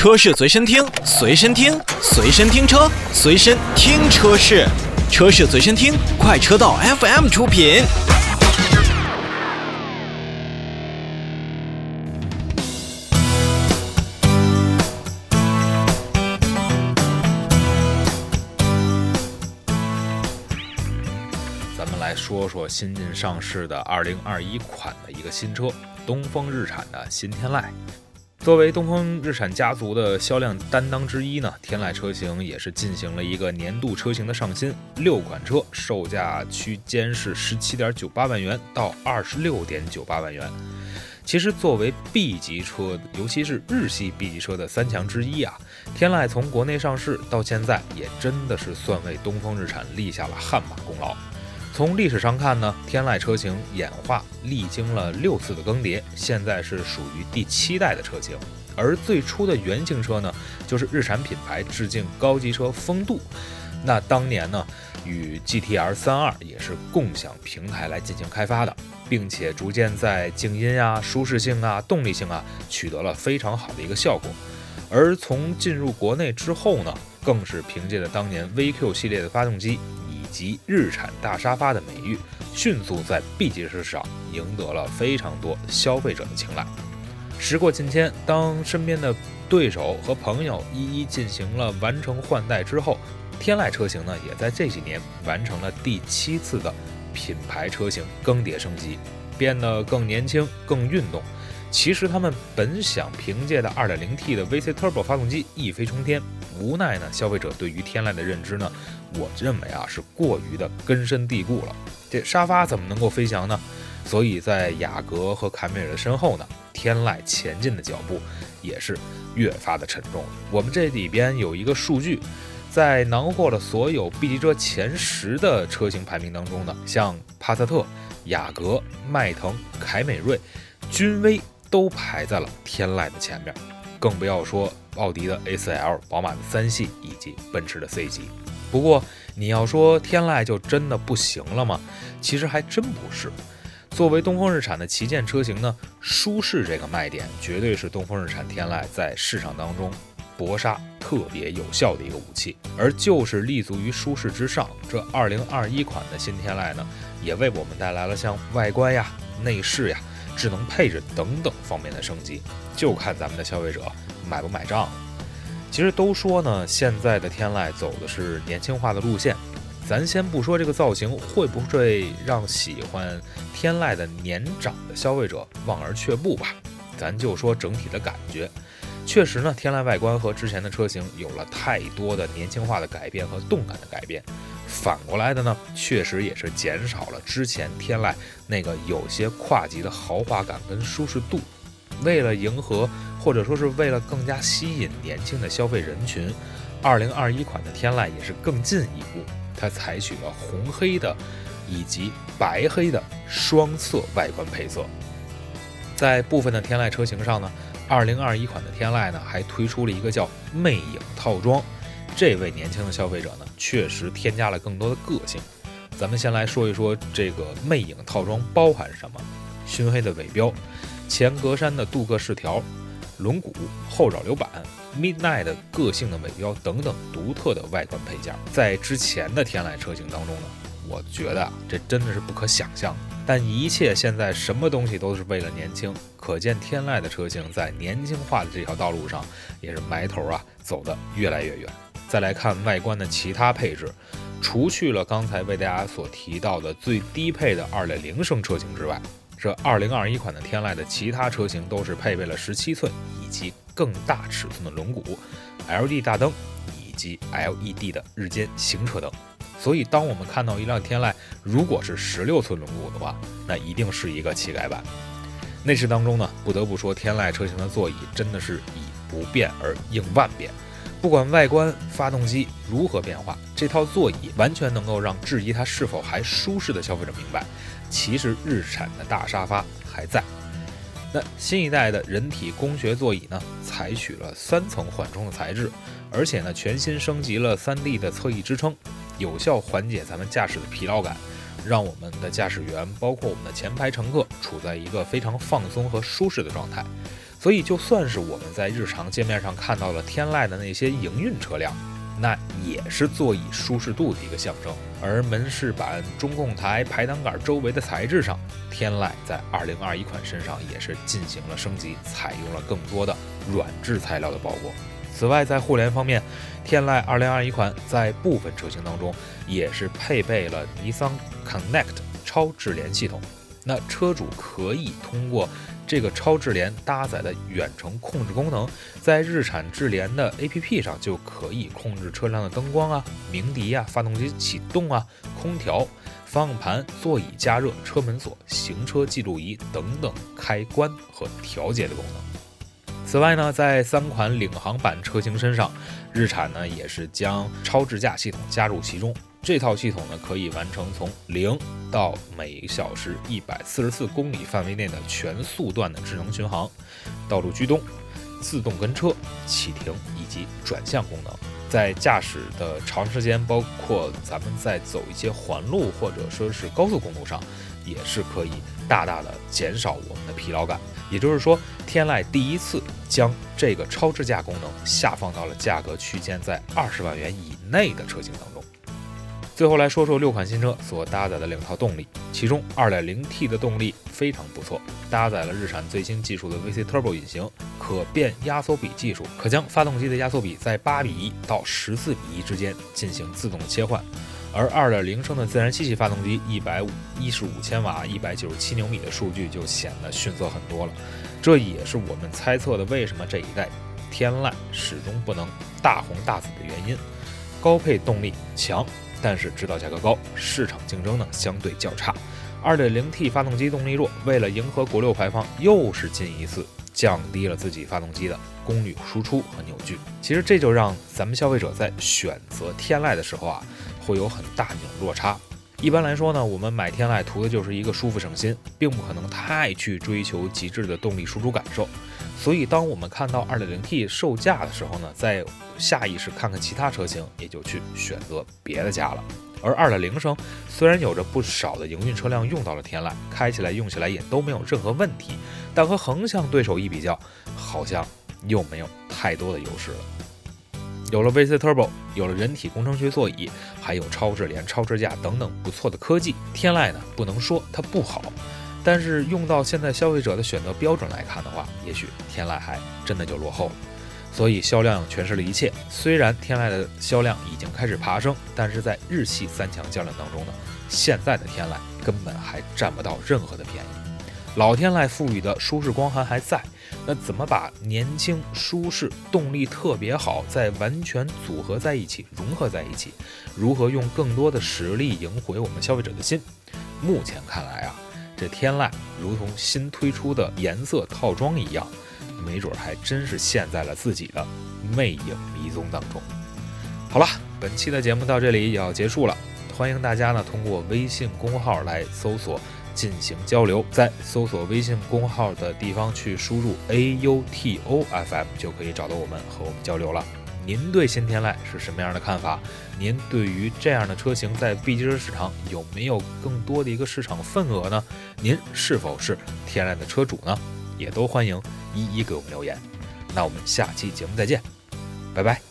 车市随身听，随身听，随身听车，随身听车市，车市随身听，快车道 FM 出品。咱们来说说新近上市的2021款的一个新车，东风日产的新天籁。作为东风日产家族的销量担当之一呢，天籁车型也是进行了一个年度车型的上新，六款车售价区间是十七点九八万元到二十六点九八万元。其实作为 B 级车，尤其是日系 B 级车的三强之一啊，天籁从国内上市到现在，也真的是算为东风日产立下了汗马功劳。从历史上看呢，天籁车型演化历经了六次的更迭，现在是属于第七代的车型。而最初的原型车呢，就是日产品牌致敬高级车风度。那当年呢，与 GTR 三二也是共享平台来进行开发的，并且逐渐在静音啊、舒适性啊、动力性啊取得了非常好的一个效果。而从进入国内之后呢，更是凭借着当年 VQ 系列的发动机。及日产大沙发的美誉，迅速在 B 级车市场赢得了非常多消费者的青睐。时过境迁，当身边的对手和朋友一一进行了完成换代之后，天籁车型呢，也在这几年完成了第七次的品牌车型更迭升级，变得更年轻、更运动。其实他们本想凭借的 2.0T 的 VC Turbo 发动机一飞冲天，无奈呢，消费者对于天籁的认知呢，我认为啊是过于的根深蒂固了。这沙发怎么能够飞翔呢？所以在雅阁和凯美瑞的身后呢，天籁前进的脚步也是越发的沉重。我们这里边有一个数据，在囊括了所有 B 级车前十的车型排名当中呢，像帕萨特、雅阁、迈腾、凯美瑞、君威。都排在了天籁的前面，更不要说奥迪的 A4L、宝马的三系以及奔驰的 C 级。不过，你要说天籁就真的不行了吗？其实还真不是。作为东风日产的旗舰车型呢，舒适这个卖点绝对是东风日产天籁在市场当中搏杀特别有效的一个武器。而就是立足于舒适之上，这2021款的新天籁呢，也为我们带来了像外观呀、内饰呀。智能配置等等方面的升级，就看咱们的消费者买不买账了。其实都说呢，现在的天籁走的是年轻化的路线，咱先不说这个造型会不会让喜欢天籁的年长的消费者望而却步吧，咱就说整体的感觉。确实呢，天籁外观和之前的车型有了太多的年轻化的改变和动感的改变。反过来的呢，确实也是减少了之前天籁那个有些跨级的豪华感跟舒适度。为了迎合或者说是为了更加吸引年轻的消费人群，2021款的天籁也是更进一步，它采取了红黑的以及白黑的双色外观配色。在部分的天籁车型上呢。二零二一款的天籁呢，还推出了一个叫魅影套装，这位年轻的消费者呢，确实添加了更多的个性。咱们先来说一说这个魅影套装包含什么：熏黑的尾标，前格栅的镀铬饰条，轮毂、后扰流板、Midnight 的个性的尾标等等独特的外观配件。在之前的天籁车型当中呢，我觉得这真的是不可想象。但一切现在什么东西都是为了年轻，可见天籁的车型在年轻化的这条道路上也是埋头啊走得越来越远。再来看外观的其他配置，除去了刚才为大家所提到的最低配的2.0升车型之外，这2021款的天籁的其他车型都是配备了17寸以及更大尺寸的轮毂、LED 大灯以及 LED 的日间行车灯。所以，当我们看到一辆天籁，如果是十六寸轮毂的话，那一定是一个乞丐版。内饰当中呢，不得不说，天籁车型的座椅真的是以不变而应万变。不管外观、发动机如何变化，这套座椅完全能够让质疑它是否还舒适的消费者明白，其实日产的大沙发还在。那新一代的人体工学座椅呢，采取了三层缓冲的材质，而且呢，全新升级了 3D 的侧翼支撑。有效缓解咱们驾驶的疲劳感，让我们的驾驶员，包括我们的前排乘客，处在一个非常放松和舒适的状态。所以就算是我们在日常界面上看到了天籁的那些营运车辆。那也是座椅舒适度的一个象征，而门饰板、中控台、排挡杆周围的材质上，天籁在2021款身上也是进行了升级，采用了更多的软质材料的包裹。此外，在互联方面，天籁2021款在部分车型当中也是配备了尼桑 Connect 超智联系统。那车主可以通过这个超智联搭载的远程控制功能，在日产智联的 APP 上就可以控制车辆的灯光啊、鸣笛啊、发动机启动啊、空调、方向盘、座椅加热、车门锁、行车记录仪等等开关和调节的功能。此外呢，在三款领航版车型身上，日产呢也是将超智驾系统加入其中。这套系统呢，可以完成从零到每小时一百四十四公里范围内的全速段的智能巡航、道路居中、自动跟车、启停以及转向功能。在驾驶的长时间，包括咱们在走一些环路或者说是高速公路上，也是可以大大的减少我们的疲劳感。也就是说，天籁第一次将这个超智驾功能下放到了价格区间在二十万元以内的车型当中。最后来说说六款新车所搭载的两套动力，其中 2.0T 的动力非常不错，搭载了日产最新技术的 VC Turbo 引擎，可变压缩比技术，可将发动机的压缩比在8比1到14比1之间进行自动切换。而2.0升的自然吸气发动机，115千瓦，197牛米的数据就显得逊色很多了。这也是我们猜测的为什么这一代天籁始终不能大红大紫的原因。高配动力强。但是制造价格高，市场竞争呢相对较差。2.0T 发动机动力弱，为了迎合国六排放，又是进一次降低了自己发动机的功率输出和扭矩。其实这就让咱们消费者在选择天籁的时候啊，会有很大的一种落差。一般来说呢，我们买天籁图的就是一个舒服省心，并不可能太去追求极致的动力输出感受。所以，当我们看到 2.0T 售价的时候呢，在下意识看看其他车型，也就去选择别的家了。而2.0升虽然有着不少的营运车辆用到了天籁，开起来用起来也都没有任何问题，但和横向对手一比较，好像又没有太多的优势了。有了 VC Turbo，有了人体工程学座椅，还有超智联、超智驾等等不错的科技，天籁呢不能说它不好，但是用到现在消费者的选择标准来看的话，也许天籁还真的就落后了。所以销量诠释了一切。虽然天籁的销量已经开始爬升，但是在日系三强较量当中呢，现在的天籁根本还占不到任何的便宜。老天籁赋予的舒适光环还在，那怎么把年轻、舒适、动力特别好，再完全组合在一起、融合在一起？如何用更多的实力赢回我们消费者的心？目前看来啊，这天籁如同新推出的颜色套装一样，没准还真是陷在了自己的魅影迷踪当中。好了，本期的节目到这里也要结束了，欢迎大家呢通过微信公号来搜索。进行交流，在搜索微信公号的地方去输入 A U T O F M 就可以找到我们和我们交流了。您对新天籁是什么样的看法？您对于这样的车型在 B 级车市场有没有更多的一个市场份额呢？您是否是天籁的车主呢？也都欢迎一一给我们留言。那我们下期节目再见，拜拜。